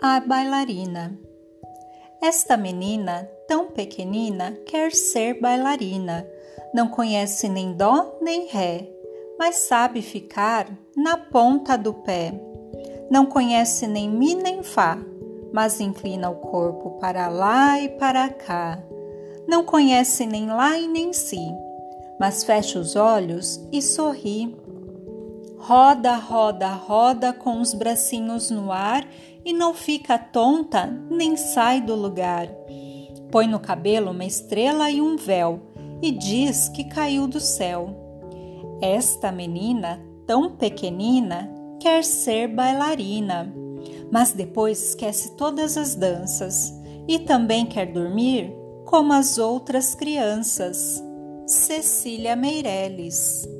a bailarina. Esta menina, tão pequenina, quer ser bailarina. Não conhece nem dó nem ré, mas sabe ficar na ponta do pé. Não conhece nem mi nem fá, mas inclina o corpo para lá e para cá. Não conhece nem lá e nem si, mas fecha os olhos e sorri. Roda, roda, roda com os bracinhos no ar e não fica tonta nem sai do lugar. Põe no cabelo uma estrela e um véu e diz que caiu do céu. Esta menina, tão pequenina, quer ser bailarina, mas depois esquece todas as danças e também quer dormir como as outras crianças. Cecília Meirelles